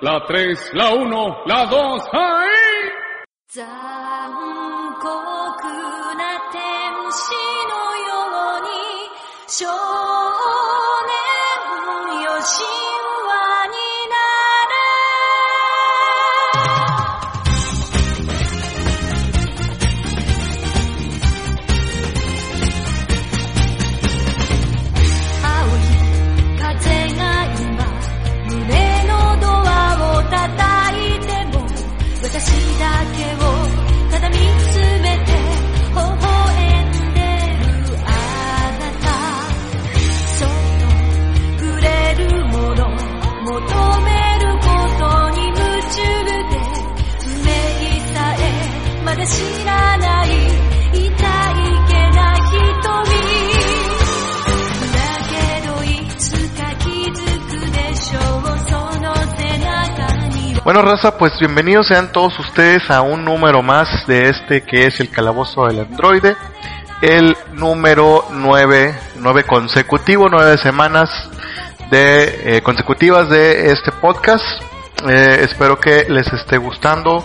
La 3, la 1, la 2, ¡ahí! 残 Bueno, raza, pues bienvenidos sean todos ustedes a un número más de este que es el calabozo del androide. El número 9, 9 consecutivo, 9 semanas de, eh, consecutivas de este podcast. Eh, espero que les esté gustando.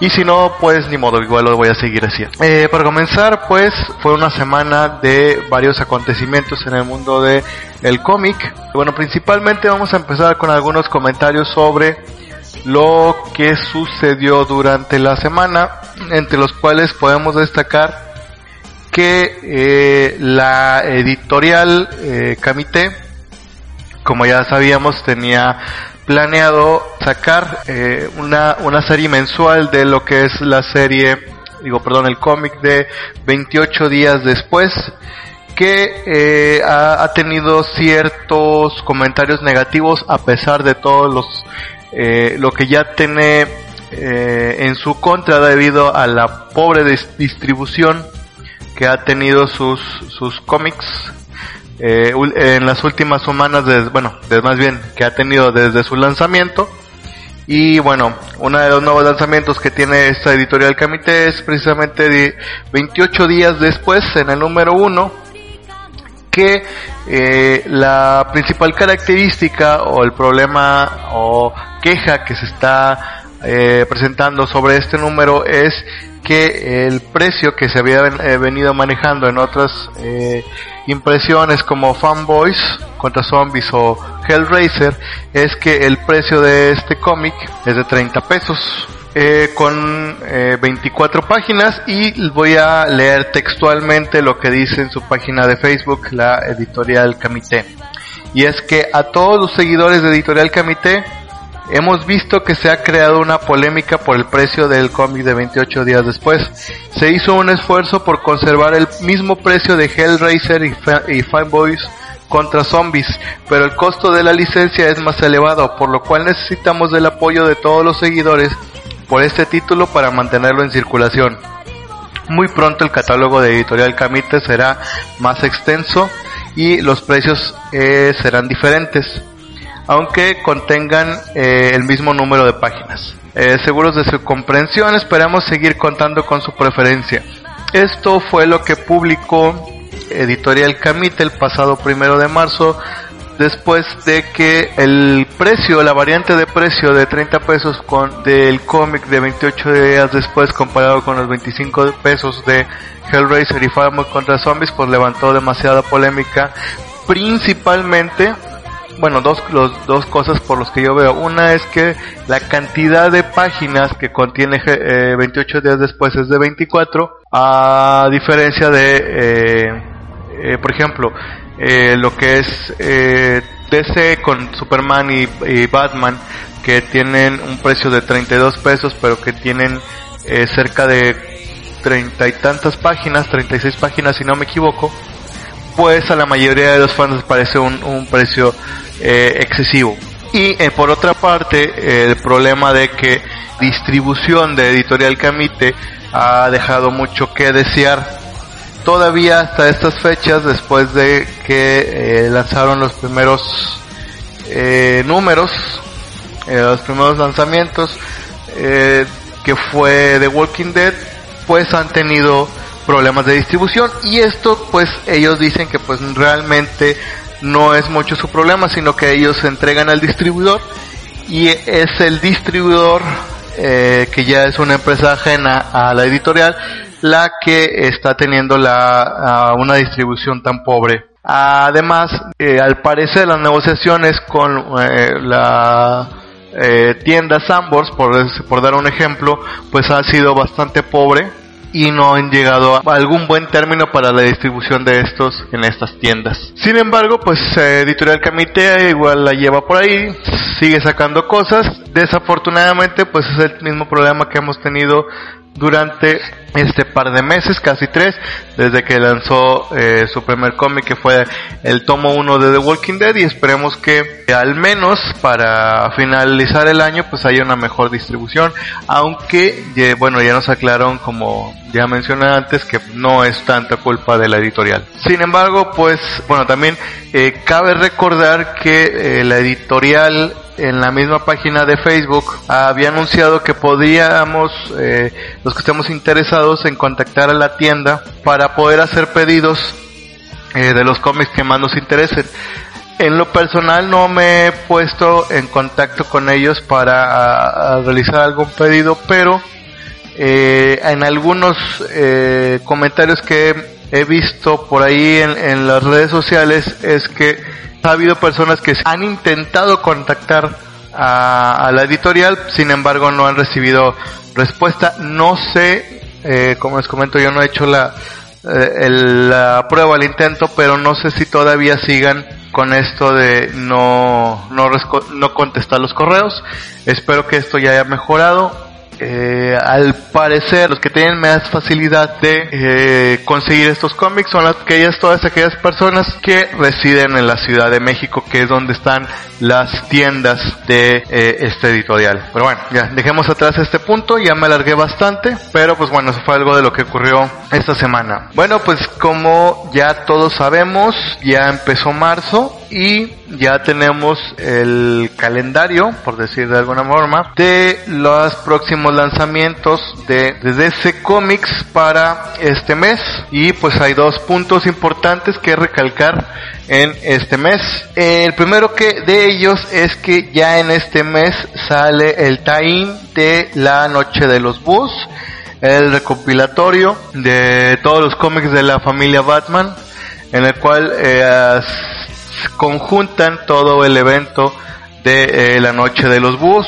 Y si no, pues ni modo, igual lo voy a seguir haciendo. Eh, para comenzar, pues fue una semana de varios acontecimientos en el mundo de el cómic. Bueno, principalmente vamos a empezar con algunos comentarios sobre lo que sucedió durante la semana, entre los cuales podemos destacar que eh, la editorial eh, Camité, como ya sabíamos, tenía planeado sacar eh, una, una serie mensual de lo que es la serie, digo, perdón, el cómic de 28 días después, que eh, ha, ha tenido ciertos comentarios negativos a pesar de todos los eh, lo que ya tiene eh, en su contra debido a la pobre dis- distribución que ha tenido sus sus cómics eh, en las últimas semanas de, bueno más bien que ha tenido desde su lanzamiento. Y bueno, uno de los nuevos lanzamientos que tiene esta editorial Camité es precisamente de 28 días después, en el número 1, que eh, la principal característica o el problema o queja que se está eh, presentando sobre este número es que el precio que se había eh, venido manejando en otras impresiones como Fanboys contra Zombies o Hellraiser es que el precio de este cómic es de 30 pesos eh, con eh, 24 páginas y voy a leer textualmente lo que dice en su página de Facebook la editorial Camité. Y es que a todos los seguidores de editorial Camité hemos visto que se ha creado una polémica por el precio del cómic de 28 días después. Se hizo un esfuerzo por conservar el mismo precio de Hellraiser y, Fa- y Fanboys contra zombies, pero el costo de la licencia es más elevado, por lo cual necesitamos del apoyo de todos los seguidores por este título para mantenerlo en circulación. Muy pronto el catálogo de editorial Camite será más extenso y los precios eh, serán diferentes, aunque contengan eh, el mismo número de páginas. Eh, seguros de su comprensión, esperamos seguir contando con su preferencia. Esto fue lo que publicó Editorial Camite el pasado primero de marzo después de que el precio, la variante de precio de 30 pesos con del cómic de 28 días después comparado con los 25 pesos de Hellraiser y Farmers contra Zombies pues levantó demasiada polémica principalmente bueno, dos, los, dos cosas por los que yo veo. Una es que la cantidad de páginas que contiene eh, 28 días después es de 24, a diferencia de, eh, eh, por ejemplo, eh, lo que es eh, DC con Superman y, Batman, que tienen un precio de 32 pesos, pero que tienen eh, cerca de treinta y tantas páginas, 36 páginas si no me equivoco, pues a la mayoría de los fans les parece un, un precio eh, excesivo. Y eh, por otra parte, el problema de que distribución de Editorial Camite ha dejado mucho que desear. Todavía hasta estas fechas, después de que eh, lanzaron los primeros eh, números, eh, los primeros lanzamientos, eh, que fue The Walking Dead, pues han tenido problemas de distribución. Y esto pues ellos dicen que pues realmente no es mucho su problema, sino que ellos se entregan al distribuidor. Y es el distribuidor eh, que ya es una empresa ajena a la editorial la que está teniendo la una distribución tan pobre. Además, eh, al parecer las negociaciones con eh, la eh, tienda Sambors, por, por dar un ejemplo, pues ha sido bastante pobre y no han llegado a algún buen término para la distribución de estos en estas tiendas. Sin embargo, pues eh, Editorial Camite igual la lleva por ahí, sigue sacando cosas. Desafortunadamente, pues es el mismo problema que hemos tenido durante este par de meses, casi tres, desde que lanzó eh, su primer cómic que fue el tomo 1 de The Walking Dead y esperemos que al menos para finalizar el año pues haya una mejor distribución, aunque bueno ya nos aclararon como ya mencioné antes que no es tanta culpa de la editorial. Sin embargo pues bueno también eh, cabe recordar que eh, la editorial en la misma página de Facebook había anunciado que podíamos, eh, los que estemos interesados en contactar a la tienda para poder hacer pedidos eh, de los cómics que más nos interesen. En lo personal no me he puesto en contacto con ellos para realizar algún pedido, pero eh, en algunos eh, comentarios que he visto por ahí en las redes sociales es que ha habido personas que han intentado contactar a, la editorial, sin embargo no han recibido respuesta. No sé, eh, como les comento, yo no he hecho la, eh, la prueba, el intento, pero no sé si todavía sigan con esto de no, no, no contestar los correos. Espero que esto ya haya mejorado. Eh, al parecer, los que tienen más facilidad de eh, conseguir estos cómics son aquellas, todas aquellas personas que residen en la Ciudad de México, que es donde están las tiendas de eh, este editorial. Pero bueno, ya dejemos atrás este punto, ya me alargué bastante, pero pues bueno, eso fue algo de lo que ocurrió esta semana. Bueno, pues como ya todos sabemos, ya empezó marzo y ya tenemos el calendario, por decir de alguna forma, de los próximos lanzamientos de, de DC Comics para este mes. Y pues hay dos puntos importantes que recalcar en este mes. El primero que de ellos es que ya en este mes sale el tie-in de la Noche de los Bus, el recopilatorio de todos los cómics de la familia Batman, en el cual eh, conjuntan todo el evento de eh, la noche de los búhos.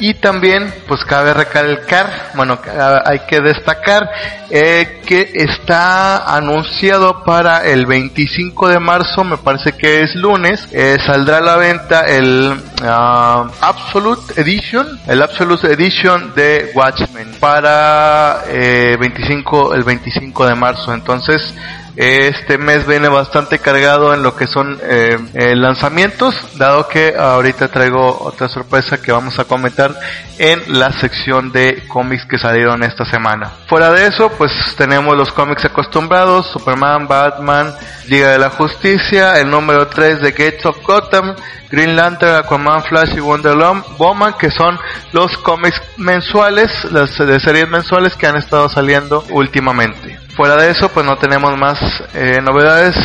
Y también pues cabe recalcar bueno hay que destacar eh, que está anunciado para el 25 de marzo me parece que es lunes eh, saldrá a la venta el ah, Absolute Edition el Absolute Edition de Watchmen para eh, 25 el 25 de marzo. Entonces este mes viene bastante cargado en lo que son eh, eh, lanzamientos, dado que ahorita traigo otra sorpresa que vamos a comentar en la sección de cómics que salieron esta semana. Fuera de eso, pues tenemos los cómics acostumbrados, Superman, Batman, Liga de la Justicia, el número 3 de Gates of Gotham, Green Lantern, Aquaman, Flash y Wonder Woman, que son los cómics mensuales, las series mensuales que han estado saliendo últimamente. Fuera de eso, pues no tenemos más eh, novedades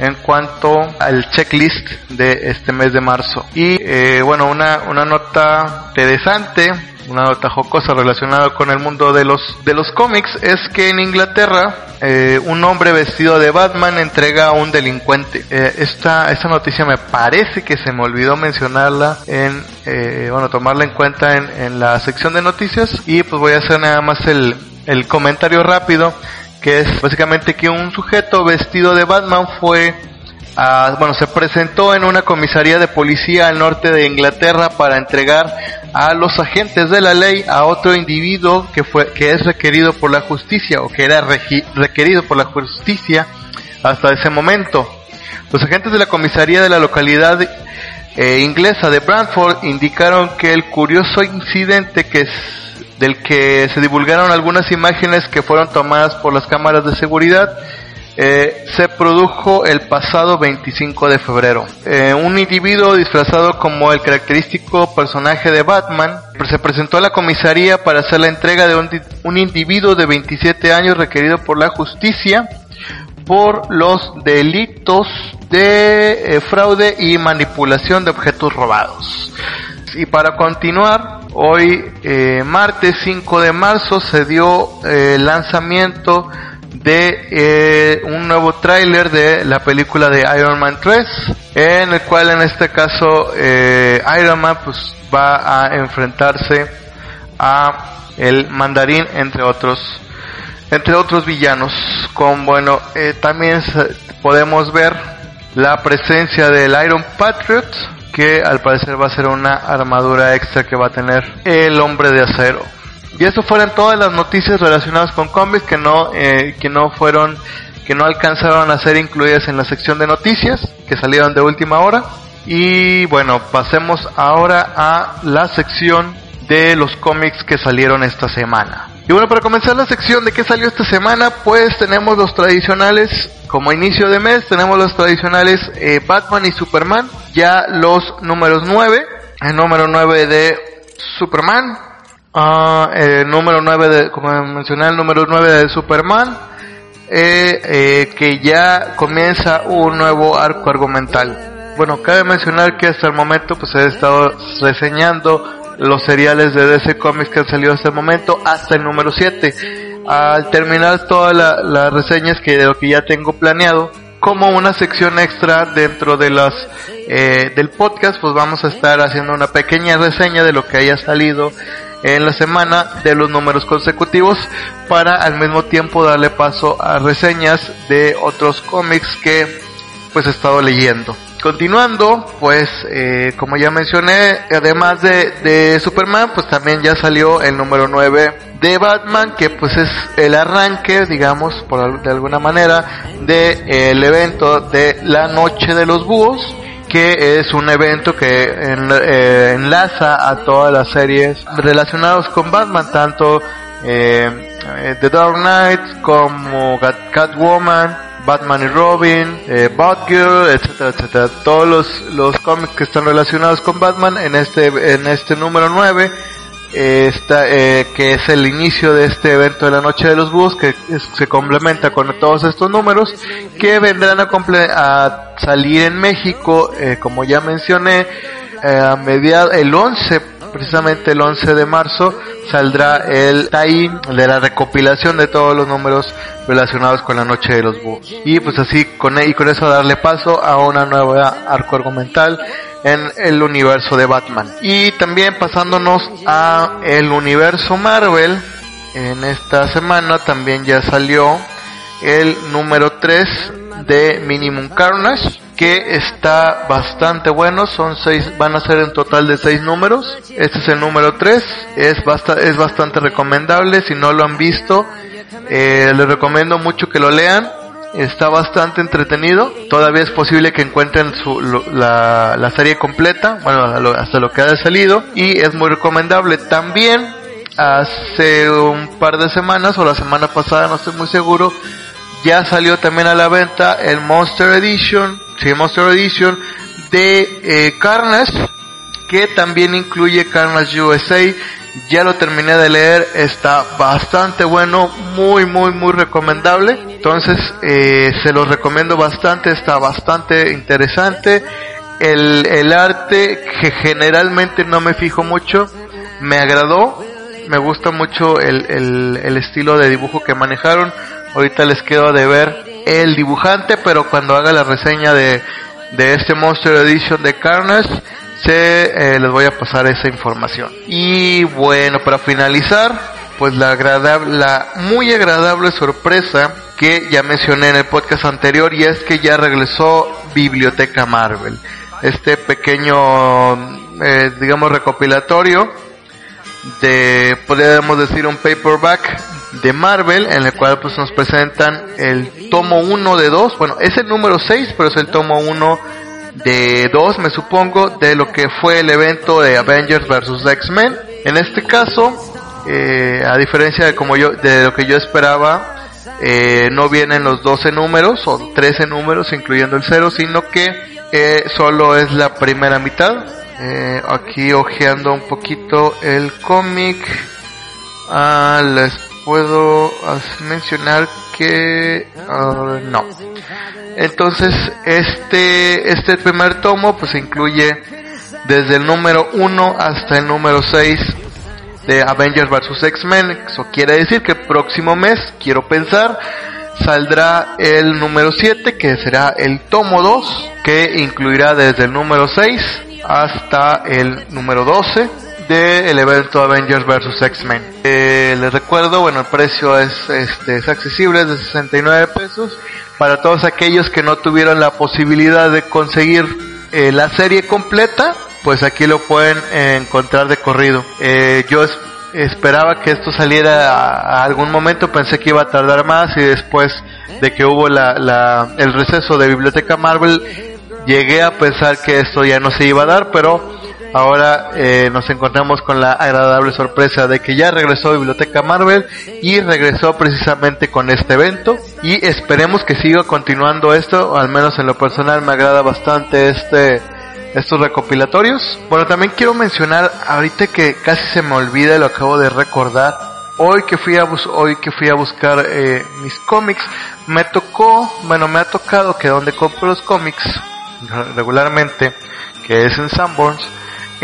en cuanto al checklist de este mes de marzo. Y eh, bueno, una, una nota interesante, una nota jocosa relacionada con el mundo de los, de los cómics es que en Inglaterra eh, un hombre vestido de Batman entrega a un delincuente. Eh, esta, esta noticia me parece que se me olvidó mencionarla en, eh, bueno, tomarla en cuenta en, en la sección de noticias y pues voy a hacer nada más el, el comentario rápido que es básicamente que un sujeto vestido de Batman fue a, bueno, se presentó en una comisaría de policía al norte de Inglaterra para entregar a los agentes de la ley a otro individuo que fue que es requerido por la justicia o que era regi- requerido por la justicia hasta ese momento. Los agentes de la comisaría de la localidad eh, inglesa de Brantford indicaron que el curioso incidente que del que se divulgaron algunas imágenes que fueron tomadas por las cámaras de seguridad eh, se produjo el pasado 25 de febrero. Eh, un individuo disfrazado como el característico personaje de Batman se presentó a la comisaría para hacer la entrega de un, un individuo de 27 años requerido por la justicia por los delitos de eh, fraude y manipulación de objetos robados. Y para continuar, hoy eh, martes 5 de marzo se dio eh, lanzamiento de eh, un nuevo tráiler de la película de Iron Man 3, en el cual en este caso eh, Iron Man pues va a enfrentarse a el mandarín entre otros entre otros villanos. Con bueno eh, también podemos ver la presencia del Iron Patriot que al parecer va a ser una armadura extra que va a tener el hombre de acero y eso fueron todas las noticias relacionadas con cómics que no eh, que no fueron que no alcanzaron a ser incluidas en la sección de noticias que salieron de última hora y bueno pasemos ahora a la sección de los cómics que salieron esta semana. Y bueno, para comenzar la sección de qué salió esta semana, pues tenemos los tradicionales, como inicio de mes, tenemos los tradicionales eh, Batman y Superman, ya los números 9, el número 9 de Superman, ah, el número 9 de, como mencioné, el número 9 de Superman, eh, eh, que ya comienza un nuevo arco argumental. Bueno, cabe mencionar que hasta el momento pues he estado reseñando los seriales de DC Comics que han salido hasta el momento hasta el número 7. Al terminar todas la- las reseñas que de lo que ya tengo planeado, como una sección extra dentro de las eh, del podcast, pues vamos a estar haciendo una pequeña reseña de lo que haya salido en la semana de los números consecutivos para al mismo tiempo darle paso a reseñas de otros cómics que pues he estado leyendo. Continuando, pues eh, como ya mencioné, además de, de Superman, pues también ya salió el número 9 de Batman, que pues es el arranque, digamos, por de alguna manera, de eh, el evento de la Noche de los Búhos, que es un evento que eh, enlaza a todas las series relacionadas con Batman, tanto eh, eh, The Dark Knight como Cat- Catwoman, Batman y Robin, eh, Batgirl, etcétera, etcétera. Todos los, los cómics que están relacionados con Batman en este, en este número 9, eh, está, eh, que es el inicio de este evento de la Noche de los Búhos, que es- se complementa con todos estos números, que vendrán a, comple- a salir en México, eh, como ya mencioné, eh, a mediados, el 11 precisamente el 11 de marzo saldrá el tie de la recopilación de todos los números relacionados con la noche de los búhos. Y pues así con y con eso darle paso a una nueva arco argumental en el universo de Batman. Y también pasándonos a el universo Marvel, en esta semana también ya salió el número 3 de Minimum Carnage que está bastante bueno, son seis, van a ser en total de seis números, este es el número 3, es, basta, es bastante recomendable, si no lo han visto, eh, les recomiendo mucho que lo lean, está bastante entretenido, todavía es posible que encuentren su, la, la serie completa, bueno, a lo- hasta lo que haya salido, y es muy recomendable. También, hace un par de semanas, o la semana pasada, no estoy muy seguro, ya salió también a la venta el Monster Edition, sí, Monster Edition de eh, Carnage, que también incluye Carnage USA. Ya lo terminé de leer, está bastante bueno, muy, muy, muy recomendable. Entonces, eh, se los recomiendo bastante, está bastante interesante. El, el arte, que generalmente no me fijo mucho, me agradó. Me gusta mucho el, el, el estilo de dibujo que manejaron. Ahorita les quedo de ver el dibujante, pero cuando haga la reseña de, de este Monster Edition de Carnage, se, eh, les voy a pasar esa información. Y bueno, para finalizar, pues la agradable, la muy agradable sorpresa que ya mencioné en el podcast anterior y es que ya regresó Biblioteca Marvel. Este pequeño, eh, digamos, recopilatorio de, podríamos decir, un paperback de Marvel, en el cual pues nos presentan el tomo 1 de 2, bueno, es el número 6, pero es el tomo 1 de dos, me supongo, de lo que fue el evento de Avengers vs X-Men. En este caso, eh, a diferencia de como yo, de lo que yo esperaba, eh, no vienen los 12 números o 13 números, incluyendo el cero, sino que eh, solo es la primera mitad. Eh, aquí ojeando un poquito el cómic, ah, les puedo mencionar que ah, no. Entonces, este, este primer tomo pues incluye desde el número 1 hasta el número 6 de Avengers vs X-Men. Eso quiere decir que el próximo mes, quiero pensar, saldrá el número 7, que será el tomo 2, que incluirá desde el número 6 hasta el número 12 del evento Avengers vs X-Men. Eh, les recuerdo, bueno, el precio es, este, es accesible, es de 69 pesos. Para todos aquellos que no tuvieron la posibilidad de conseguir eh, la serie completa, pues aquí lo pueden eh, encontrar de corrido. Eh, yo es- esperaba que esto saliera a, a algún momento, pensé que iba a tardar más y después de que hubo la, la, el receso de Biblioteca Marvel, llegué a pensar que esto ya no se iba a dar, pero ahora eh, nos encontramos con la agradable sorpresa de que ya regresó Biblioteca Marvel y regresó precisamente con este evento y esperemos que siga continuando esto, al menos en lo personal me agrada bastante este estos recopilatorios. Bueno, también quiero mencionar ahorita que casi se me olvida, y lo acabo de recordar. Hoy que fui a bus hoy que fui a buscar eh, mis cómics, me tocó, bueno, me ha tocado que donde compro los cómics re- regularmente, que es en Sanborns,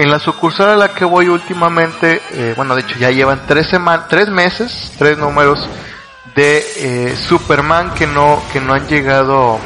en la sucursal a la que voy últimamente, eh, bueno, de hecho ya llevan tres semanas, tres meses, tres números de eh, Superman que no que no han llegado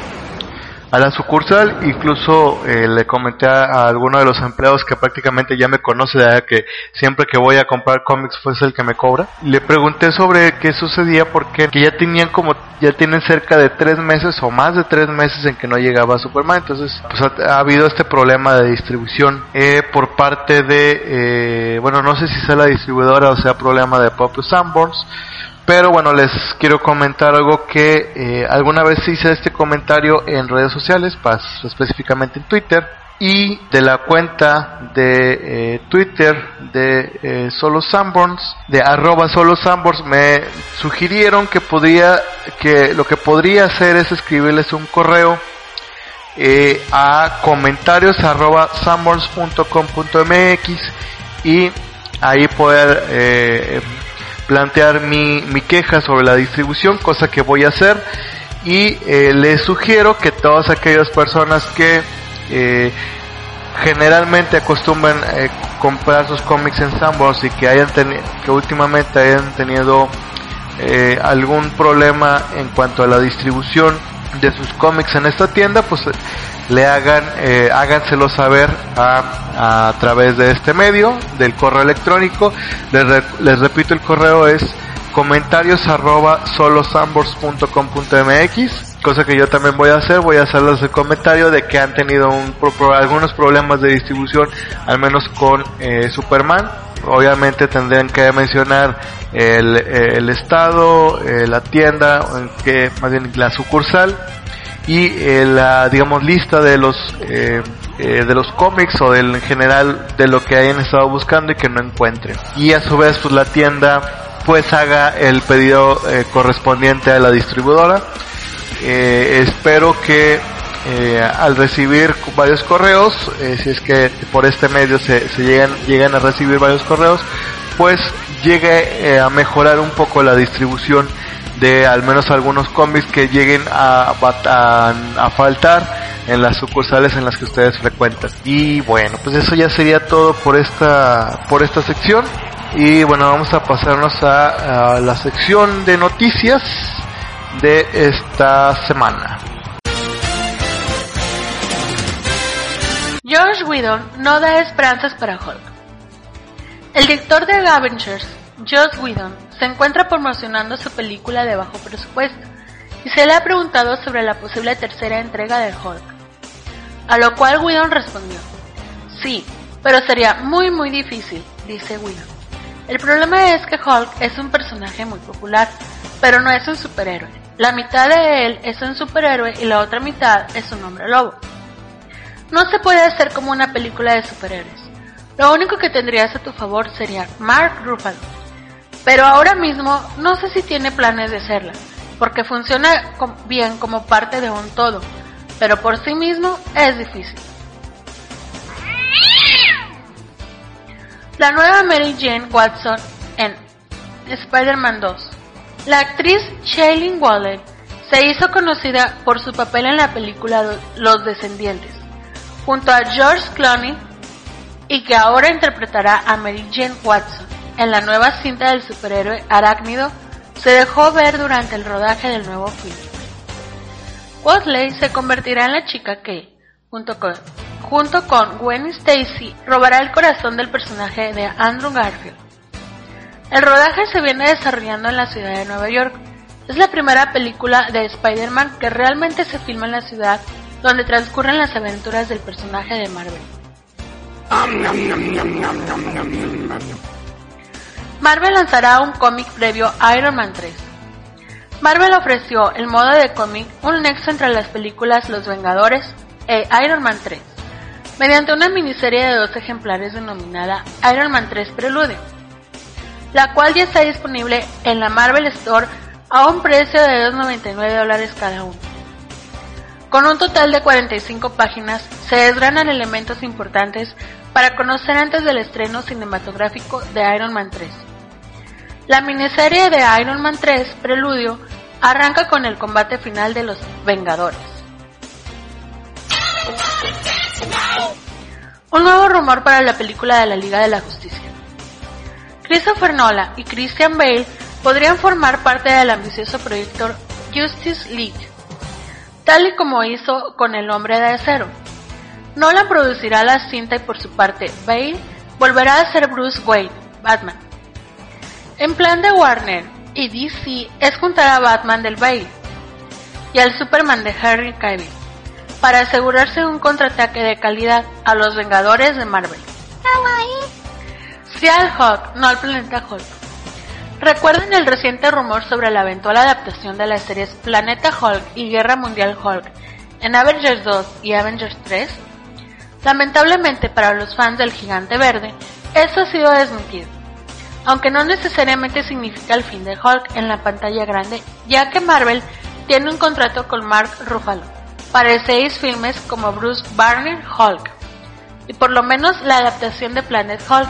a la sucursal, incluso eh, le comenté a, alguno de los empleados que prácticamente ya me conoce, de que siempre que voy a comprar cómics fue el que me cobra. Le pregunté sobre qué sucedía porque que ya tenían como, ya tienen cerca de tres meses o más de tres meses en que no llegaba Superman, entonces pues ha, ha habido este problema de distribución eh, por parte de, eh, bueno, no sé si sea la distribuidora o sea problema de Pop Sanborns, pero bueno, les quiero comentar algo que eh, alguna vez hice este comentario en redes sociales, específicamente en Twitter, y de la cuenta de eh, Twitter de eh, Solo Sanborns, de arroba Solo Sanborns, me sugirieron que podría, que lo que podría hacer es escribirles un correo eh, a comentarios arroba sanborns.com.mx y ahí poder plantear mi, mi queja sobre la distribución, cosa que voy a hacer. Y eh, les sugiero que todas aquellas personas que eh, generalmente acostumbran eh, comprar sus cómics en Sanborns y que hayan que últimamente hayan tenido eh, algún problema en cuanto a la distribución de sus cómics en esta tienda, pues le hagan, eh, háganselo saber a, a través de este medio, del correo electrónico. Les, re- les repito, el correo es comentarios arroba cosa que yo también voy a hacer, voy a hacerles el comentario de que han tenido un, algunos problemas de distribución, al menos con eh, Superman. Obviamente tendrían que mencionar el, el estado, eh, la tienda, que, más bien la sucursal y eh, la digamos lista de los eh, eh, de los cómics o del en general de lo que hayan estado buscando y que no encuentren. Y a su vez pues la tienda pues haga el pedido correspondiente a la distribuidora. Espero que al recibir varios correos, si es que por este medio se, se llegan, llegan a recibir varios correos, pues llegue a mejorar un poco la distribución de al menos algunos cómics que lleguen a, a, faltar en las sucursales en las que ustedes frecuentan. Y bueno, pues eso ya sería todo por esta, por esta sección. Y bueno, vamos a pasarnos a, la sección de noticias de esta semana. Josh Whedon no da esperanzas para Hulk. El director de Avengers, Josh Whedon, se encuentra promocionando su película de bajo presupuesto y se le ha preguntado sobre la posible tercera entrega de Hulk. A lo cual Whedon respondió, sí, pero sería muy muy difícil, dice Whedon. El problema es que Hulk es un personaje muy popular, pero no es un superhéroe. La mitad de él es un superhéroe y la otra mitad es un hombre lobo. No se puede hacer como una película de superhéroes. Lo único que tendrías a tu favor sería Mark Ruffalo. Pero ahora mismo no sé si tiene planes de hacerla, porque funciona bien como parte de un todo, pero por sí mismo es difícil. La nueva Mary Jane Watson en Spider-Man 2. La actriz Shailene Woodley se hizo conocida por su papel en la película Los Descendientes, junto a George Clooney, y que ahora interpretará a Mary Jane Watson en la nueva cinta del superhéroe arácnido, se dejó ver durante el rodaje del nuevo film. Woodley se convertirá en la chica que, junto con, junto con Gwen Stacy, robará el corazón del personaje de Andrew Garfield. El rodaje se viene desarrollando en la ciudad de Nueva York. Es la primera película de Spider-Man que realmente se filma en la ciudad donde transcurren las aventuras del personaje de Marvel. Marvel lanzará un cómic previo a Iron Man 3. Marvel ofreció el modo de cómic un nexo entre las películas Los Vengadores e Iron Man 3, mediante una miniserie de dos ejemplares denominada Iron Man 3 Prelude, la cual ya está disponible en la Marvel Store a un precio de 2.99 dólares cada uno. Con un total de 45 páginas, se desgranan elementos importantes para conocer antes del estreno cinematográfico de Iron Man 3. La miniserie de Iron Man 3, Preludio, arranca con el combate final de los Vengadores. Un nuevo rumor para la película de la Liga de la Justicia. Christopher Nolan y Christian Bale podrían formar parte del ambicioso proyecto Justice League, tal y como hizo con El Hombre de Acero. Nolan producirá la cinta y por su parte Bale volverá a ser Bruce Wayne, Batman. En plan de Warner y DC es juntar a Batman del Bale y al Superman de Henry Cavill para asegurarse un contraataque de calidad a los Vengadores de Marvel. Sí al Hulk, no al planeta Hulk. ¿Recuerdan el reciente rumor sobre la eventual adaptación de las series Planeta Hulk y Guerra Mundial Hulk en Avengers 2 y Avengers 3? Lamentablemente para los fans del gigante verde, esto ha sido desmentido, aunque no necesariamente significa el fin de Hulk en la pantalla grande, ya que Marvel tiene un contrato con Mark Ruffalo para seis filmes como Bruce Banner Hulk, y por lo menos la adaptación de Planet Hulk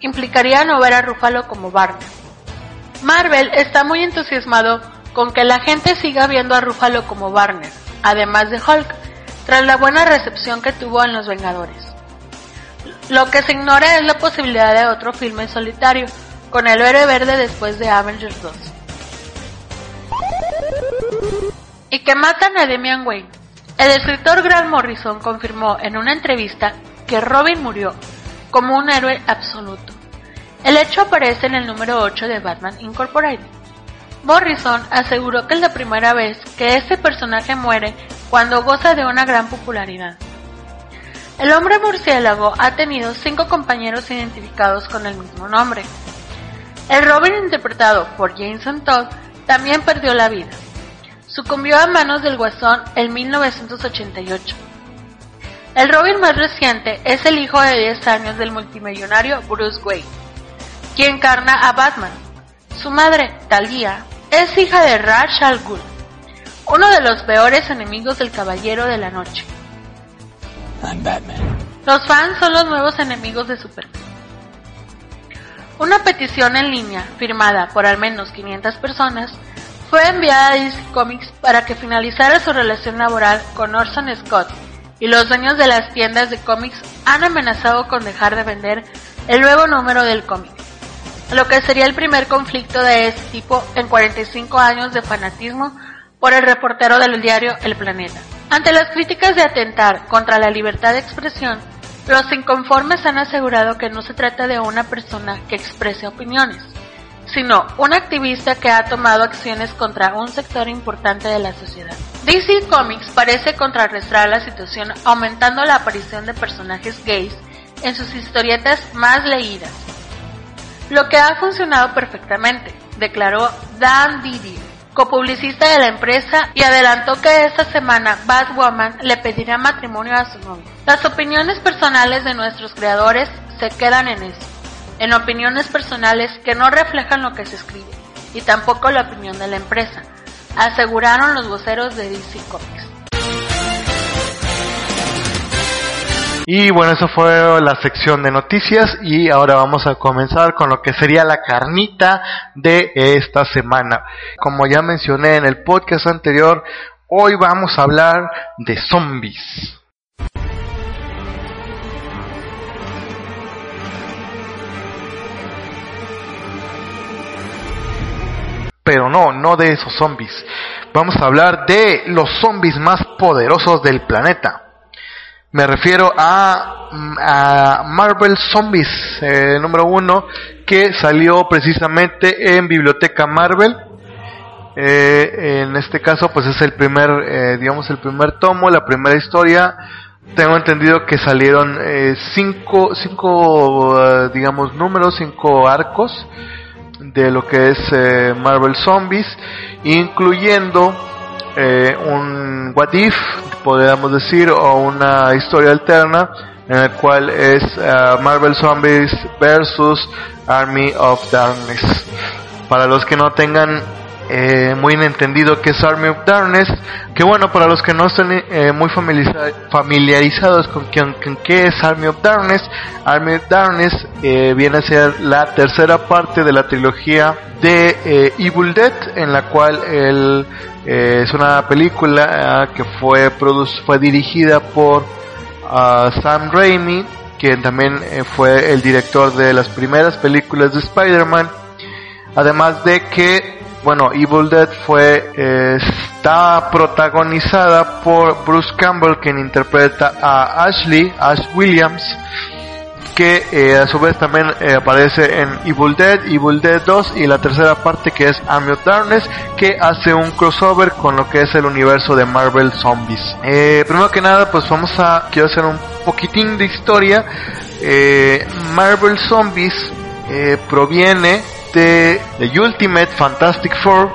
implicaría no ver a Ruffalo como Barney. Marvel está muy entusiasmado con que la gente siga viendo a Ruffalo como Barner, además de Hulk, tras la buena recepción que tuvo en Los Vengadores. Lo que se ignora es la posibilidad de otro filme solitario, con el héroe verde después de Avengers 2. Y que matan a Damian Wayne. El escritor Grant Morrison confirmó en una entrevista que Robin murió como un héroe absoluto. El hecho aparece en el número 8 de Batman Incorporated. Morrison aseguró que es la primera vez que este personaje muere cuando goza de una gran popularidad. El hombre murciélago ha tenido cinco compañeros identificados con el mismo nombre. El Robin interpretado por Jason Todd también perdió la vida. Sucumbió a manos del Guasón en 1988. El Robin más reciente es el hijo de 10 años del multimillonario Bruce Wayne, quien encarna a Batman. Su madre, Talia, es hija de Ra's al Ghul, uno de los peores enemigos del Caballero de la Noche. Los fans son los nuevos enemigos de Superman. Una petición en línea, firmada por al menos 500 personas, fue enviada a DC Comics para que finalizara su relación laboral con Orson Scott, y los dueños de las tiendas de cómics han amenazado con dejar de vender el nuevo número del cómic, lo que sería el primer conflicto de este tipo en 45 años de fanatismo por el reportero del diario El Planeta. Ante las críticas de atentar contra la libertad de expresión, los inconformes han asegurado que no se trata de una persona que exprese opiniones, sino un activista que ha tomado acciones contra un sector importante de la sociedad. DC Comics parece contrarrestar la situación aumentando la aparición de personajes gays en sus historietas más leídas, lo que ha funcionado perfectamente, declaró Dan Didier, copublicista de la empresa, y adelantó que esta semana Batwoman le pedirá matrimonio a su novio. Las opiniones personales de nuestros creadores se quedan en eso, en opiniones personales que no reflejan lo que se escribe, y tampoco la opinión de la empresa, aseguraron los voceros de DC Comics. Y bueno, eso fue la sección de noticias y ahora vamos a comenzar con lo que sería la carnita de esta semana. Como ya mencioné en el podcast anterior, hoy vamos a hablar de zombies. Pero no, no de esos zombies. Vamos a hablar de los zombies más poderosos del planeta. Me refiero a, Marvel Zombies eh, número uno que salió precisamente en Biblioteca Marvel. Eh, en este caso, pues es el primer, eh, digamos, el primer tomo, la primera historia. Tengo entendido que salieron eh, cinco, cinco, digamos, números, cinco arcos de lo que es Marvel Zombies, incluyendo eh, un What If, podríamos decir, o una historia alterna, en el cual es eh, Marvel Zombies versus Army of Darkness. Para los que no tengan eh, muy entendido qué es Army of Darkness, que bueno, para los que no estén eh, muy familiariza- familiarizados con, qué- con qué es Army of Darkness, Army of Darkness eh, viene a ser la tercera parte de la trilogía de eh, Evil Dead, en la cual el, eh, es una película que fue, fue dirigida por ah, Sam Raimi, quien también fue el director de las primeras películas de Spider-Man. Además de que, bueno, Evil Dead fue, está protagonizada por Bruce Campbell, quien interpreta a Ashley, Ash Williams, que eh, a su vez también eh, aparece en Evil Dead, Evil Dead 2 y la tercera parte que es Army of Darkness, que hace un crossover con lo que es el universo de Marvel Zombies. Eh, primero que nada, pues vamos a, quiero hacer un poquitín de historia. Eh, Marvel Zombies proviene de The Ultimate Fantastic Four,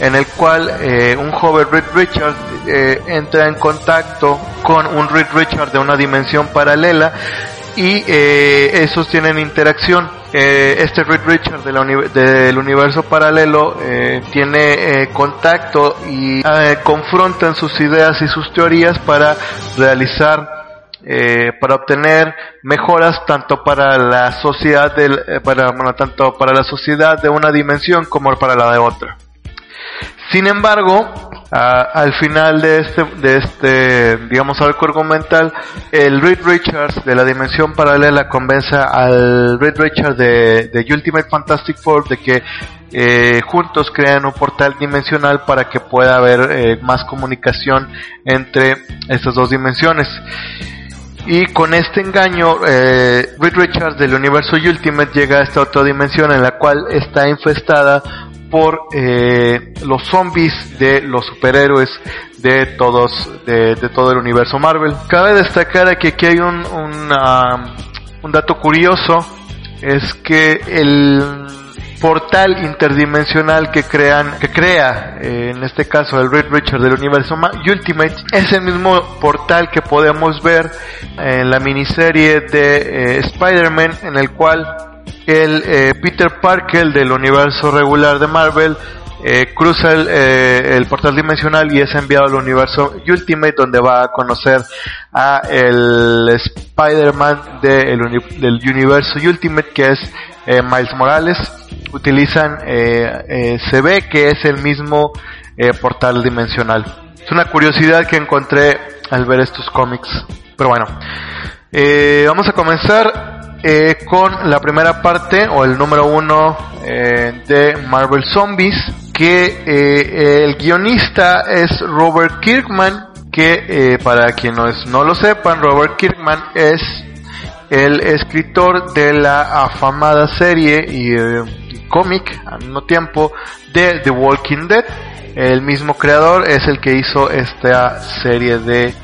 en el cual eh, un joven Reed Richards eh, entra en contacto con un Reed Richards de una dimensión paralela y eh, esos tienen interacción. Este Reed Richards del universo paralelo tiene contacto y confrontan sus ideas y sus teorías para realizar eh, para obtener mejoras tanto para la sociedad del, eh, para, bueno, tanto para la sociedad de una dimensión como para la de otra. Sin embargo, al final de este, de este, digamos, arco argumental, el Reed Richards de la dimensión paralela convence al Reed Richards de, de Ultimate Fantastic Four de que eh, juntos crean un portal dimensional para que pueda haber eh, más comunicación entre estas dos dimensiones. Y con este engaño, eh, Reed Richards del universo Ultimate llega a esta otra dimensión en la cual está infestada por eh, los zombies de los superhéroes de todos de, de todo el universo Marvel. Cabe destacar que aquí hay un un, ah, un dato curioso es que el portal interdimensional que crean que crea eh, en este caso el Reed Richard del universo Ma- Ultimate es el mismo portal que podemos ver en la miniserie de eh, Spider-Man en el cual el eh, Peter Parker del universo regular de Marvel eh, cruza el, eh, el portal dimensional y es enviado al universo Ultimate donde va a conocer a el Spider-Man del universo Ultimate que es eh, Miles Morales utilizan eh, eh, se ve que es el mismo eh, portal dimensional. Es una curiosidad que encontré al ver estos cómics. Pero bueno eh, vamos a comenzar eh, con la primera parte o el número uno eh, de Marvel Zombies que eh, el guionista es Robert Kirkman que eh, para quienes no lo sepan Robert Kirkman es el escritor de la afamada serie y eh, cómic al mismo tiempo de The Walking Dead el mismo creador es el que hizo esta serie de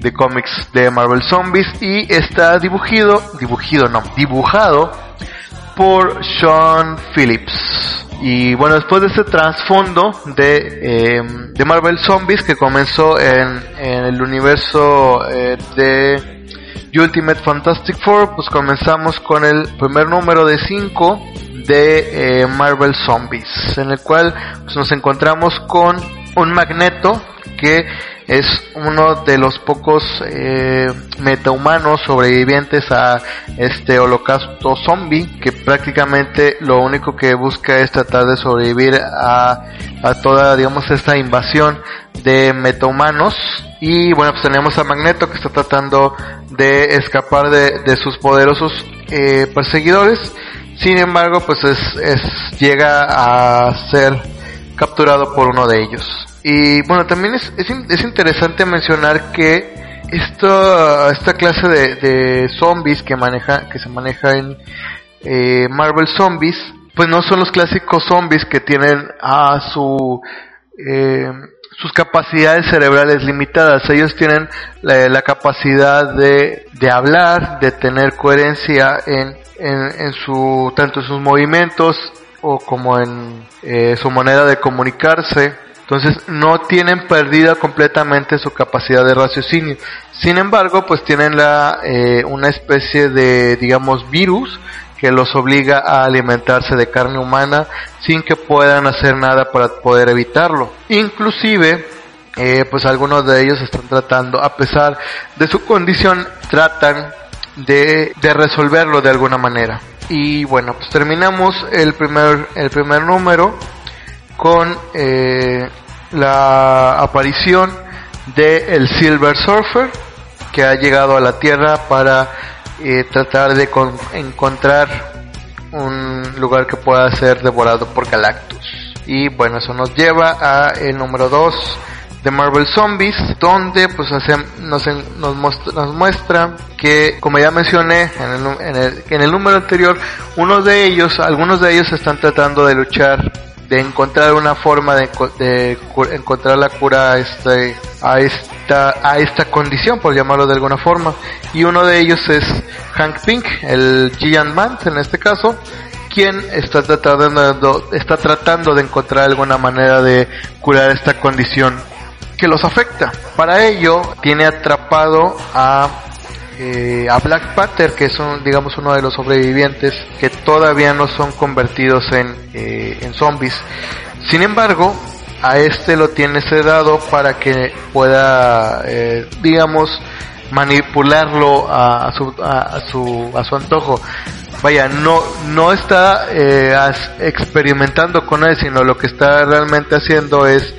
de cómics de Marvel Zombies y está dibujado, dibujado no, dibujado por Sean Phillips. Y bueno, después de ese trasfondo de, eh, de Marvel Zombies que comenzó en, en el universo eh, de Ultimate Fantastic Four, pues comenzamos con el primer número de 5 de eh, Marvel Zombies, en el cual pues, nos encontramos con un magneto que es uno de los pocos eh, metahumanos sobrevivientes a este holocausto zombie que prácticamente lo único que busca es tratar de sobrevivir a, a toda digamos esta invasión de metahumanos. Y bueno pues tenemos a Magneto que está tratando de escapar de, de sus poderosos eh, perseguidores. Sin embargo pues es, es llega a ser capturado por uno de ellos y bueno, también es, es, es interesante mencionar que esta, esta clase de, de, zombies que maneja, que se maneja en eh, Marvel Zombies, pues no son los clásicos zombies que tienen a su eh, sus capacidades cerebrales limitadas. Ellos tienen la, la capacidad de, de, hablar, de tener coherencia en, en, en, su tanto en sus movimientos o como en eh, su manera de comunicarse entonces no tienen perdida completamente su capacidad de raciocinio. Sin embargo, pues tienen la, eh, una especie de, digamos, virus que los obliga a alimentarse de carne humana sin que puedan hacer nada para poder evitarlo. Inclusive, eh, pues algunos de ellos están tratando, a pesar de su condición, tratan de, de resolverlo de alguna manera. Y bueno, pues terminamos el primer, el primer número con eh, la aparición de el Silver Surfer que ha llegado a la Tierra para eh, tratar de encontrar un lugar que pueda ser devorado por Galactus. Y bueno, eso nos lleva a el número 2 de Marvel Zombies, donde pues nos, nos, muestra, nos muestra que, como ya mencioné en el, en, el, en el número anterior, uno de ellos, algunos de ellos están tratando de luchar de encontrar una forma de, de, encontrar la cura a este a esta a esta condición por llamarlo de alguna forma. Y uno de ellos es Hank Pink el Giant Man en este caso quien está tratando está tratando de encontrar alguna manera de curar esta condición que los afecta. Para ello tiene atrapado a eh, a Black Panther, que es un, digamos uno de los sobrevivientes que todavía no son convertidos en, eh, en zombies. Sin embargo, a este lo tiene sedado para que pueda, eh, digamos, manipularlo a, a, su, a, su, a su antojo. Vaya, no, no está eh, experimentando con él, sino lo que está realmente haciendo es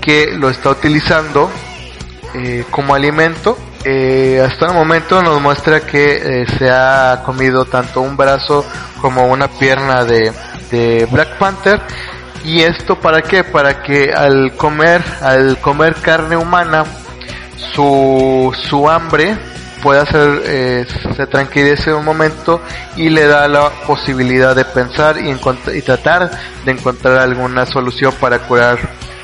que lo está utilizando eh, como alimento eh, hasta el momento nos muestra que eh, se ha comido tanto un brazo como una pierna de, Black Panther. ¿Y esto para qué? Para que al comer, al comer carne humana, su, su hambre pueda ser, eh, se tranquilice un momento y le da la posibilidad de pensar y, y tratar de encontrar alguna solución para curar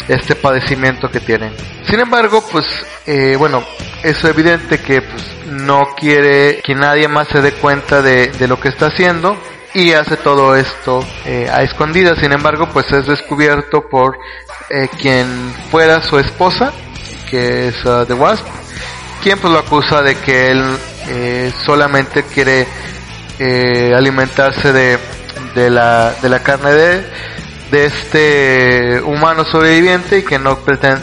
este padecimiento que tienen. Sin embargo, pues, eh, bueno, es evidente que pues, no quiere que nadie más se dé cuenta de, lo que está haciendo y hace todo esto eh, a escondidas. Sin embargo, pues es descubierto por eh, quien fuera su esposa, que es uh, The Wasp, quien pues lo acusa de que él eh, solamente quiere eh, alimentarse de, de, la, de la carne de de este humano sobreviviente y que no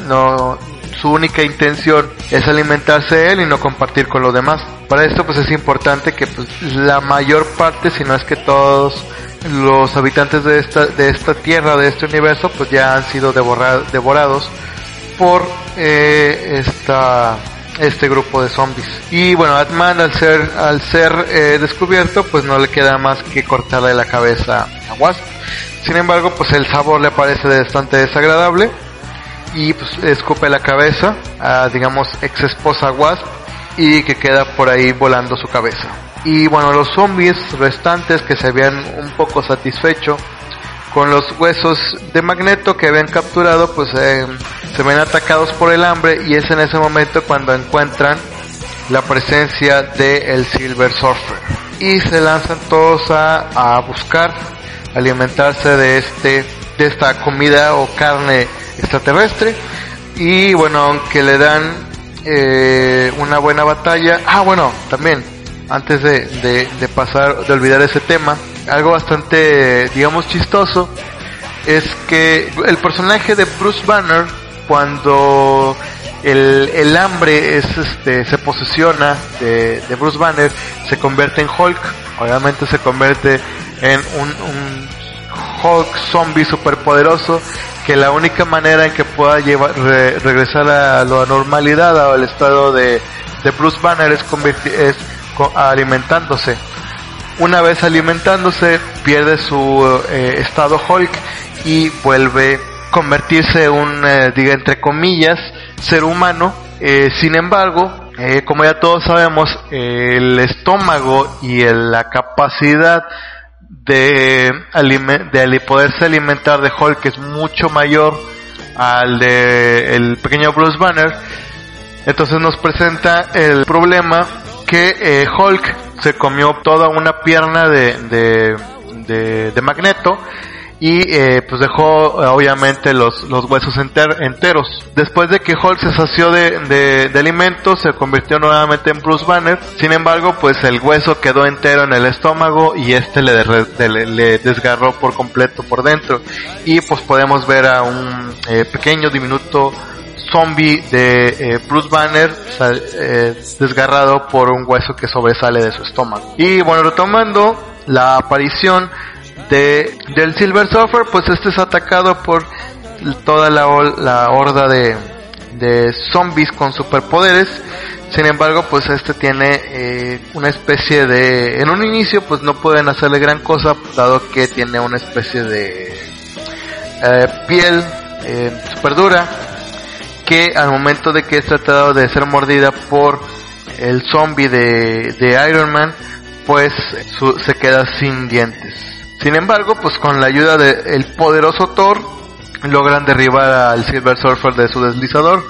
no, su única intención es alimentarse de él y no compartir con los demás. Para esto pues es importante que pues la mayor parte, si no es que todos los habitantes de esta, de esta tierra, de este universo, pues ya han sido devorados por eh, esta este grupo de zombies. Y bueno, Atman al ser, al ser eh, descubierto, pues no le queda más que cortarle la cabeza a Wasp. Sin embargo, pues el sabor le parece bastante desagradable y pues escupe la cabeza a digamos ex esposa Wasp y que queda por ahí volando su cabeza. Y bueno, los zombies restantes que se habían un poco satisfecho con los huesos de Magneto que habían capturado, pues eh, se ven atacados por el hambre y es en ese momento cuando encuentran la presencia de el Silver Surfer y se lanzan todos a, a buscar alimentarse de este de esta comida o carne extraterrestre. Y bueno aunque le dan eh, una buena batalla ah bueno también antes de, de, pasar de olvidar ese tema algo bastante digamos chistoso es que el personaje de Bruce Banner cuando el, el hambre es este se posesiona de, de Bruce Banner se convierte en Hulk. Obviamente se convierte en un, un Hulk zombie superpoderoso que la única manera en que pueda llevar, re- regresar a la normalidad o al estado de, de Bruce Banner es, es alimentándose. Una vez alimentándose pierde su eh, estado Hulk y vuelve a convertirse en un, eh, diga entre comillas, ser humano. Eh, sin embargo, como ya todos sabemos, el estómago y la capacidad de, de poderse alimentar de Hulk es mucho mayor al de el pequeño Bruce Banner. Entonces nos presenta el problema que eh, Hulk se comió toda una pierna de, de, de Magneto y eh, pues dejó eh, obviamente los, los huesos enter- enteros. Después de que Hulk se sació de, de, de alimentos, se convirtió nuevamente en Bruce Banner. Sin embargo, pues el hueso quedó entero en el estómago y este le, de- le, le desgarró por completo por dentro. Y pues podemos ver a un eh, pequeño diminuto zombie de eh, Bruce Banner sal- eh, desgarrado por un hueso que sobresale de su estómago. Y bueno, retomando la aparición de del Silver Surfer, pues este es atacado por toda la, horda de, de zombies con superpoderes. Sin embargo, pues este tiene eh, una especie de... En un inicio, pues no pueden hacerle gran cosa, dado que tiene una especie de eh, piel eh, super dura que al momento de que es tratado de ser mordida por el zombie de, de Iron Man, pues su- se queda sin dientes. Sin embargo, pues con la ayuda del poderoso Thor, logran derribar al Silver Surfer de su deslizador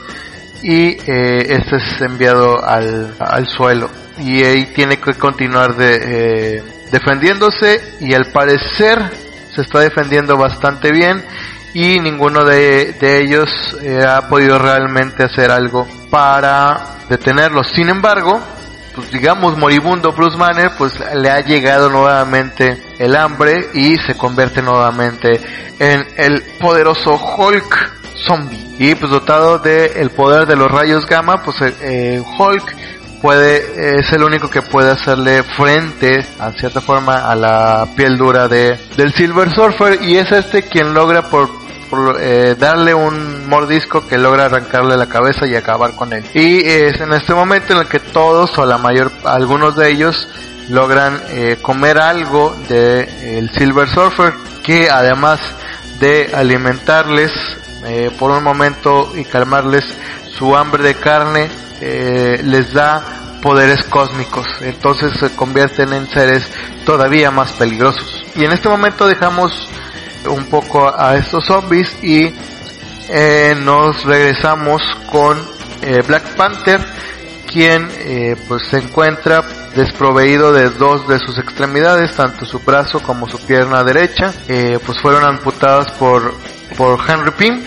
y eh, este es enviado al, al suelo y ahí tiene que continuar de, eh, defendiéndose y al parecer se está defendiendo bastante bien y ninguno de, de ellos eh, ha podido realmente hacer algo para detenerlo. Sin embargo, pues digamos moribundo Bruce Banner, pues le ha llegado nuevamente el hambre y se convierte nuevamente en el poderoso Hulk zombie. Y pues dotado de el poder de los rayos gamma, pues eh, Hulk puede es el único que puede hacerle frente a cierta forma a la piel dura de del Silver Surfer y es este quien logra por, eh, darle un mordisco que logra arrancarle la cabeza y acabar con él. Y es en este momento en el que todos o la mayor algunos de ellos logran eh, comer algo de el Silver Surfer que además de alimentarles eh, por un momento y calmarles su hambre de carne eh, les da poderes cósmicos. Entonces se convierten en seres todavía más peligrosos. Y en este momento dejamos un poco a estos zombies y eh, nos regresamos con eh, Black Panther quien eh, pues se encuentra desproveído de dos de sus extremidades, tanto su brazo como su pierna derecha, eh, pues fueron amputadas por, por Henry Pym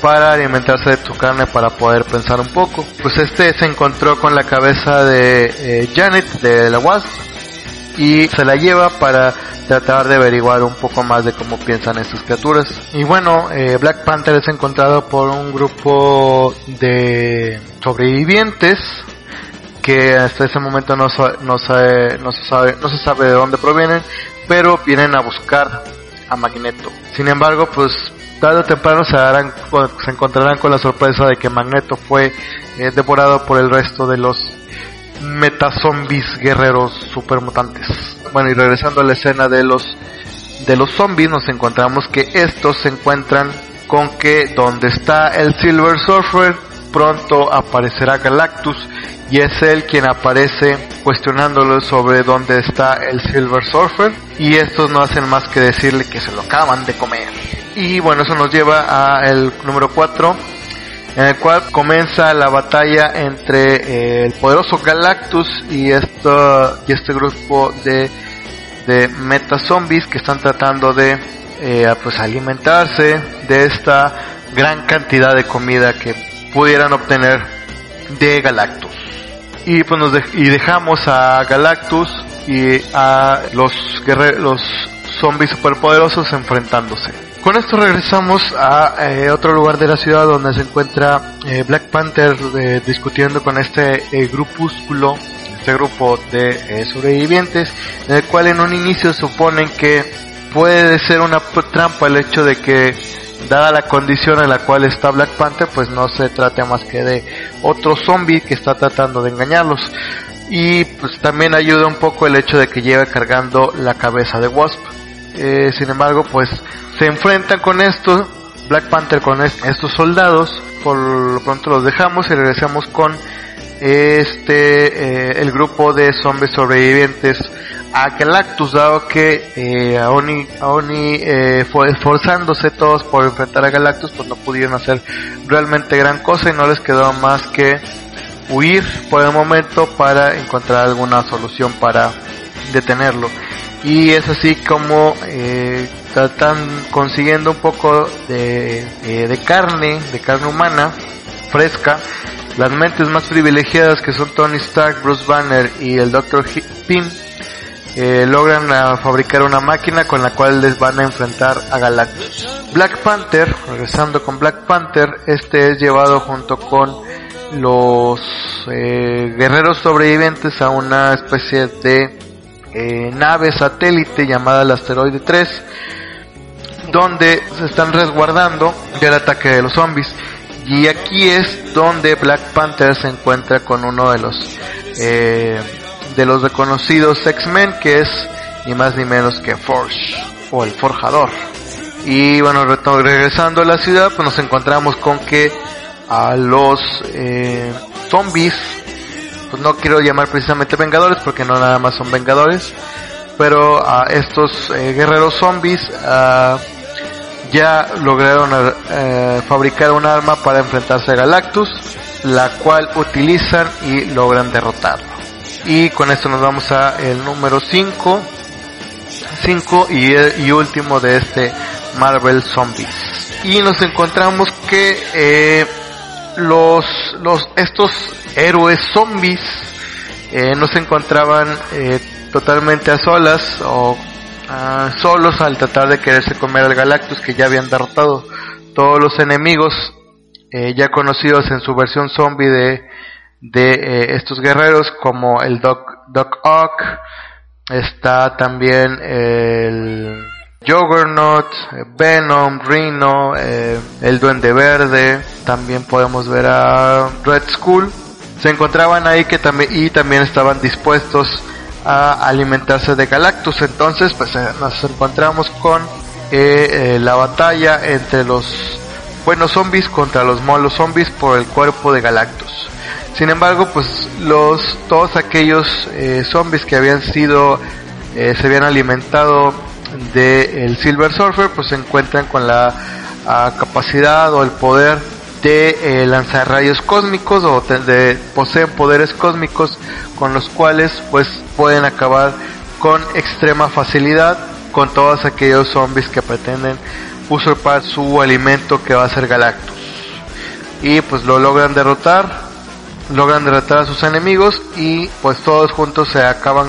para alimentarse de su carne para poder pensar un poco. Pues este se encontró con la cabeza de eh, Janet de la Wasp y se la lleva para tratar de averiguar un poco más de cómo piensan estas criaturas. Y bueno, eh, Black Panther es encontrado por un grupo de sobrevivientes que hasta ese momento no, no, sabe- no se sabe no se sabe de dónde provienen, pero vienen a buscar a Magneto. Sin embargo, pues tarde o temprano se darán se encontrarán con la sorpresa de que Magneto fue eh, devorado por el resto de los metazombies guerreros supermutantes. Bueno, y regresando a la escena de los de los zombies, nos encontramos que estos se encuentran con que donde está el Silver Surfer, pronto aparecerá Galactus y es él quien aparece cuestionándolo sobre dónde está el Silver Surfer y estos no hacen más que decirle que se lo acaban de comer. Y bueno, eso nos lleva a el número 4 en el cual comienza la batalla entre eh, el poderoso Galactus y esto y este grupo de de meta zombies que están tratando de eh, pues alimentarse de esta gran cantidad de comida que pudieran obtener de Galactus. Y pues nos y dejamos a Galactus y a los los zombies superpoderosos enfrentándose. Con esto regresamos a eh, otro lugar de la ciudad donde se encuentra eh, Black Panther eh, discutiendo con este grupúsculo, este grupo de sobrevivientes, en el cual en un inicio suponen que puede ser una trampa el hecho de que dada la condición en la cual está Black Panther, pues no se trate más que de otro zombie que está tratando de engañarlos. Y pues también ayuda un poco el hecho de que lleva cargando la cabeza de Wasp. Eh, sin embargo, pues se enfrentan con esto, Black Panther con est- estos soldados, por lo pronto los dejamos y regresamos con este, eh, el grupo de zombies sobrevivientes a Galactus, dado que eh, Aoni, Aoni eh, fue esforzándose todos por enfrentar a Galactus, pues no pudieron hacer realmente gran cosa y no les quedó más que huir por el momento para encontrar alguna solución para detenerlo. Y es así como eh, tratan consiguiendo un poco de, eh, de carne, de carne humana fresca. Las mentes más privilegiadas que son Tony Stark, Bruce Banner y el Dr. Pym eh, logran ah, fabricar una máquina con la cual les van a enfrentar a Galactus. Black Panther, regresando con Black Panther, este es llevado junto con los eh, guerreros sobrevivientes a una especie de eh, nave satélite llamada el asteroide 3 donde se están resguardando del ataque de los zombies. Y aquí es donde Black Panther se encuentra con uno de los eh, de los reconocidos X-Men que es ni más ni menos que Forge o el forjador. Y bueno regresando a la ciudad pues nos encontramos con que a los eh, zombies pues no quiero llamar precisamente vengadores porque no nada más son vengadores pero a estos eh, guerreros zombies ah, ya lograron eh, fabricar un arma para enfrentarse a Galactus, la cual utilizan y logran derrotarlo. Y con esto nos vamos a el número 5, 5 y, y último de este Marvel Zombies. Y nos encontramos que eh, los, los, estos héroes zombies eh, no se encontraban eh, totalmente a solas o ah, solos al tratar de quererse comer al Galactus que ya habían derrotado todos los enemigos eh, ya conocidos en su versión zombie de, de eh, estos guerreros como el Doc, Doc Ock, está también el Juggernaut, eh, Venom, Rhino, eh, el Duende Verde, también podemos ver a Red Skull. Se encontraban ahí que también y también estaban dispuestos a alimentarse de Galactus. Entonces, pues eh, nos encontramos con la batalla entre los buenos zombies contra los malos zombies por el cuerpo de Galactus. Sin embargo, pues los todos aquellos zombies que habían sido se habían alimentado de el Silver Surfer, pues se encuentran con la ah, capacidad o el poder de eh, lanzar rayos cósmicos o de poseen poderes cósmicos con los cuales pues pueden acabar con extrema facilidad con todos aquellos zombies que pretenden usurpar su alimento que va a ser Galactus. Y pues lo logran derrotar, logran derrotar a sus enemigos y pues todos juntos se acaban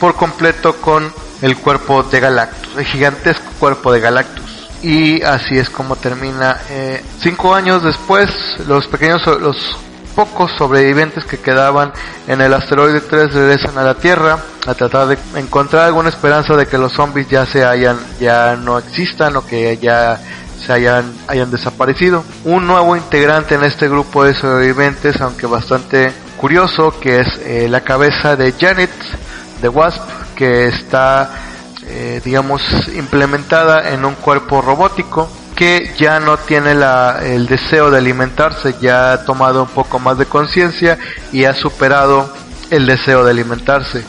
por completo con el cuerpo de Galactus, el gigantesco cuerpo de Galactus. Y así es como termina. eh, cinco años después, los pequeños, los pocos sobrevivientes que quedaban en el asteroide 3 regresan a la Tierra a tratar de encontrar alguna esperanza de que los zombies ya se hayan, ya no existan o que ya se hayan, hayan desaparecido. Un nuevo integrante en este grupo de sobrevivientes, aunque bastante curioso, que es eh, la cabeza de Janet, de Wasp, que está, eh, digamos, implementada en un cuerpo robótico que ya no tiene la, el deseo de alimentarse, ya ha tomado un poco más de conciencia y ha superado el deseo de alimentarse.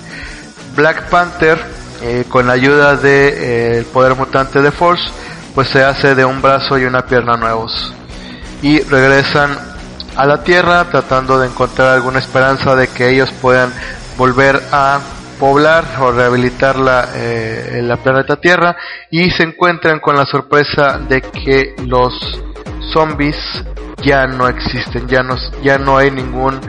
Black Panther, eh, con la ayuda de eh, poder mutante de Force, pues se hace de un brazo y una pierna nuevos. Y regresan a la Tierra tratando de encontrar alguna esperanza de que ellos puedan volver a poblar o rehabilitar la, eh, la planeta Tierra y se encuentran con la sorpresa de que los zombies ya no existen, ya no, ya no hay ningún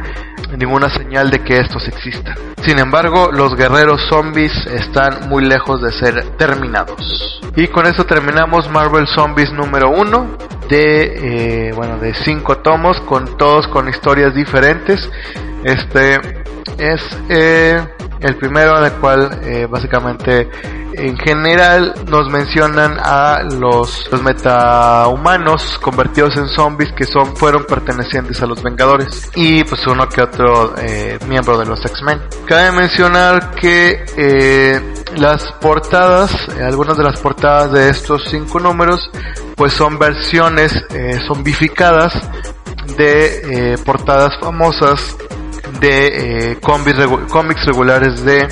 ninguna señal de que estos existan. Sin embargo, los guerreros zombies están muy lejos de ser terminados. Y con esto terminamos Marvel Zombies número 1 de eh, bueno de 5 tomos con todos con historias diferentes. Este es eh, el primero en el cual eh, básicamente en general nos mencionan a los, los metahumanos convertidos en zombies que son fueron pertenecientes a los Vengadores y pues uno que otro eh, miembro de los X-Men. Cabe mencionar que las portadas, algunas de las portadas de estos cinco números pues son versiones zombificadas de portadas famosas de eh, cómics, regu- cómics regulares de,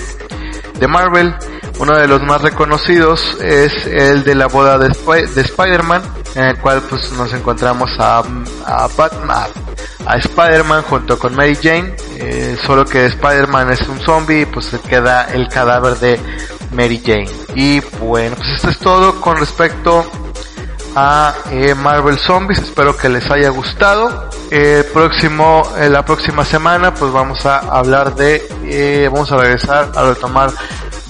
de Marvel. Uno de los más reconocidos es el de la boda de Spider-Man, en el cual pues nos encontramos a, a Batman, a Spider-Man junto con Mary Jane, eh, solo que Spider-Man es un zombie y pues se queda el cadáver de Mary Jane. Y bueno, pues esto es todo con respecto a eh, Marvel Zombies. Espero que les haya gustado. Eh, próximo, eh, la próxima semana, pues vamos a hablar de, vamos a regresar a retomar,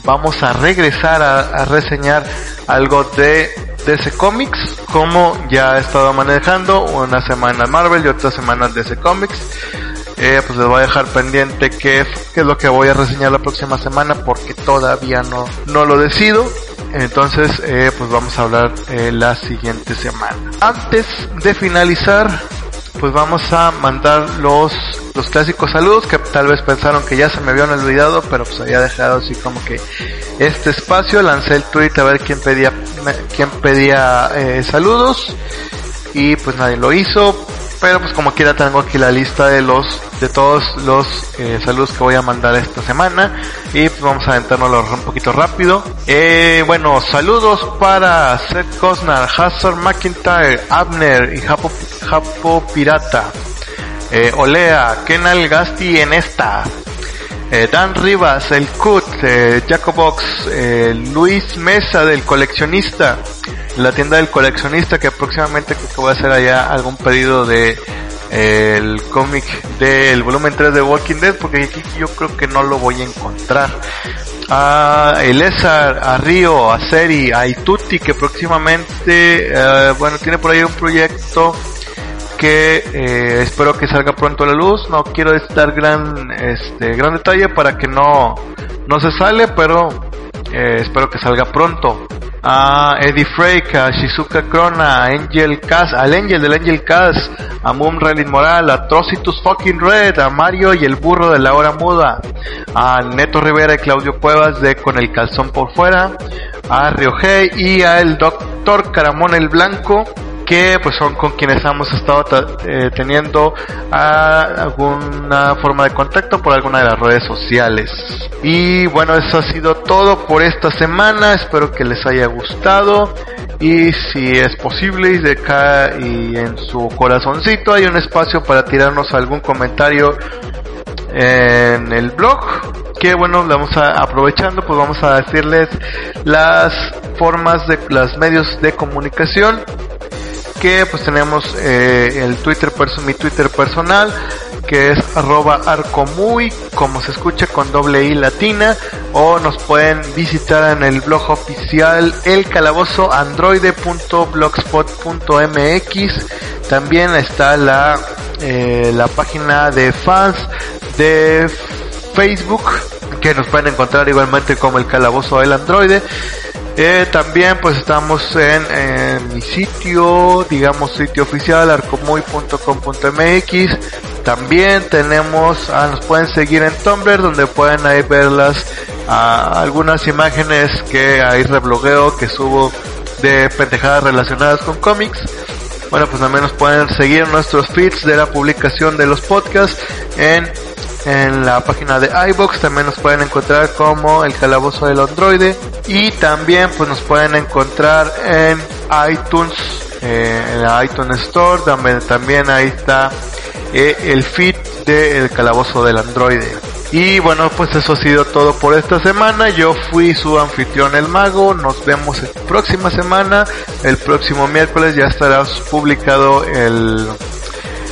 vamos a regresar a, reseñar algo de DC Comics, como ya he estado manejando, una semana Marvel y otra semana DC Comics. Pues les voy a dejar pendiente qué, qué es lo que voy a reseñar la próxima semana porque todavía no, no lo decido. Entonces, eh, pues vamos a hablar eh, la siguiente semana. Antes de finalizar, pues vamos a mandar los, los clásicos saludos que tal vez pensaron que ya se me habían olvidado, pero pues había dejado así como que este espacio. Lancé el tweet a ver quién pedía, quién pedía eh, saludos y pues nadie lo hizo. Pero pues como quiera tengo aquí la lista de los de todos los eh, saludos que voy a mandar esta semana y pues vamos a aventárnoslo un poquito rápido. Eh, bueno, saludos para Seth Cosnar, Hazard McIntyre, Abner y Japo, Japo Pirata. Eh, Olea, Kenal Gasti en esta. Eh, Dan Rivas, el Cut, eh, Jacobox, Luis Mesa del coleccionista, la tienda del coleccionista que próximamente creo que voy a hacer allá algún pedido de eh, el cómic del volumen 3 de Walking Dead porque aquí yo creo que no lo voy a encontrar. A Elezar, a Río, a Seri, a Ituti que próximamente, eh, bueno, tiene por ahí un proyecto que eh, espero que salga pronto a la luz. No quiero dar gran, este, gran detalle para que no, no se sale, pero espero que salga pronto. A Eddie Frake, a Shizuka Krona, a Angel Cass, al Angel del Angel Cass, a Moon Relin Moral, a Trocitus Fucking Red, a Mario y el burro de la hora muda, a Neto Rivera y Claudio Cuevas de Con el calzón por fuera, a Ryogei y a el Doctor Caramón el Blanco, que pues son con quienes hemos estado ta- eh, teniendo alguna forma de contacto por alguna de las redes sociales. Y bueno, eso ha sido todo por esta semana. Espero que les haya gustado. Y si es posible, y de acá y en su corazoncito hay un espacio para tirarnos algún comentario en el blog. Que bueno vamos a aprovechando pues vamos a decirles las formas de los medios de comunicación. Que pues tenemos eh, el Twitter mi Twitter personal que es arroba arcomuy como se escucha con doble i latina. O nos pueden visitar en el blog oficial el calabozo androide.blogspot.mx también está la eh, la página de fans de Facebook que nos pueden encontrar igualmente como el calabozo del androide eh, también pues estamos en, mi sitio, digamos sitio oficial, arcomuy.com.mx. También tenemos, ah, nos pueden seguir en Tumblr donde pueden ahí ver las, ah, algunas imágenes que ahí reblogueo, que subo de pendejadas relacionadas con cómics. Bueno, pues también nos pueden seguir nuestros feeds de la publicación de los podcasts en en la página de iBox también nos pueden encontrar como el calabozo del androide y también pues nos pueden encontrar en iTunes eh, en la iTunes Store también, también ahí está eh, el feed del calabozo del androide Y bueno, pues eso ha sido todo por esta semana. Yo fui su anfitrión el mago. Nos vemos la próxima semana. El próximo miércoles ya estará publicado el,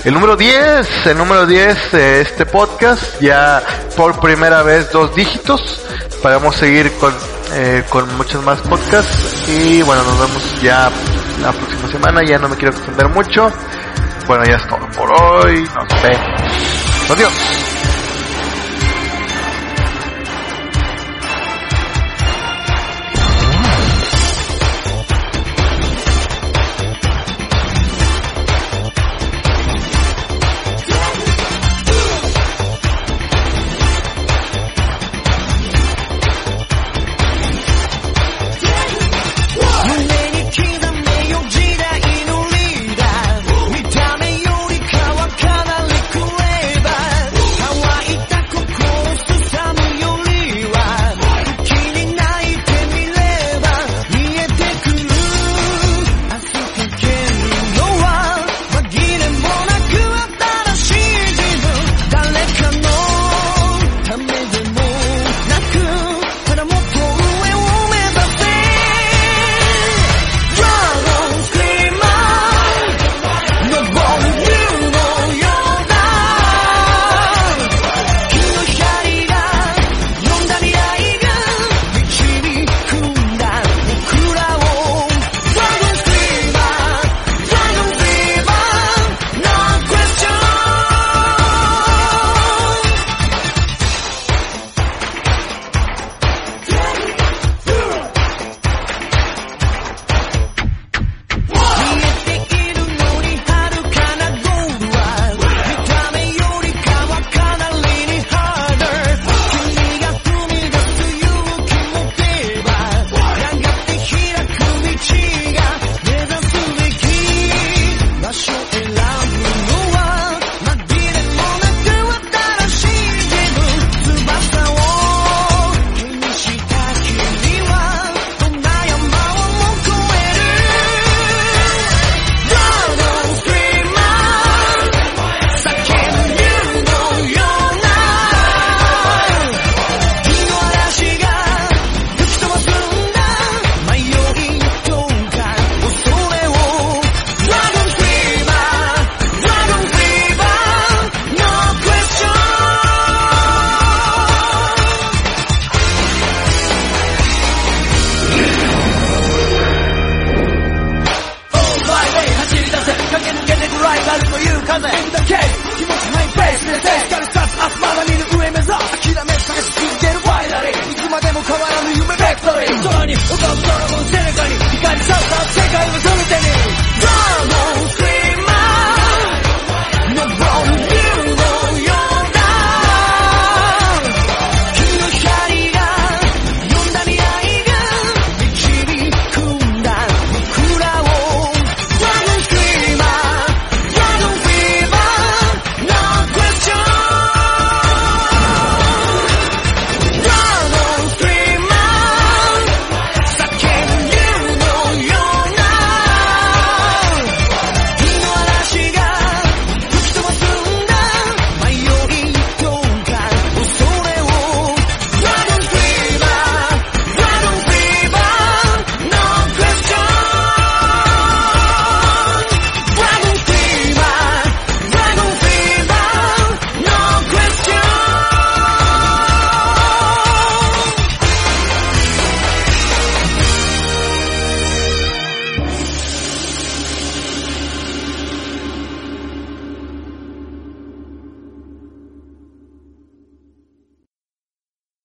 el número 10. El número 10 de este podcast. Ya por primera vez dos dígitos. Podemos seguir con, eh, con muchos más podcasts. Y bueno, nos vemos ya la próxima semana. Ya no me quiero extender mucho. Bueno, ya es todo por hoy. Nos vemos. Adiós.